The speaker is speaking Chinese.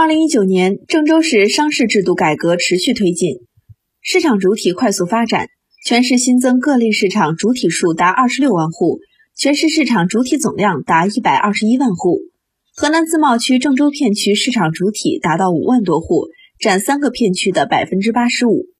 二零一九年郑州市商事制度改革持续推进市场主体快速发展全市新增各类市场主体数达二十六万户全市市场主体总量达一百二十一万户。河南自贸区郑州片区市场主体达到五万多户占三个片区的百分之八十五。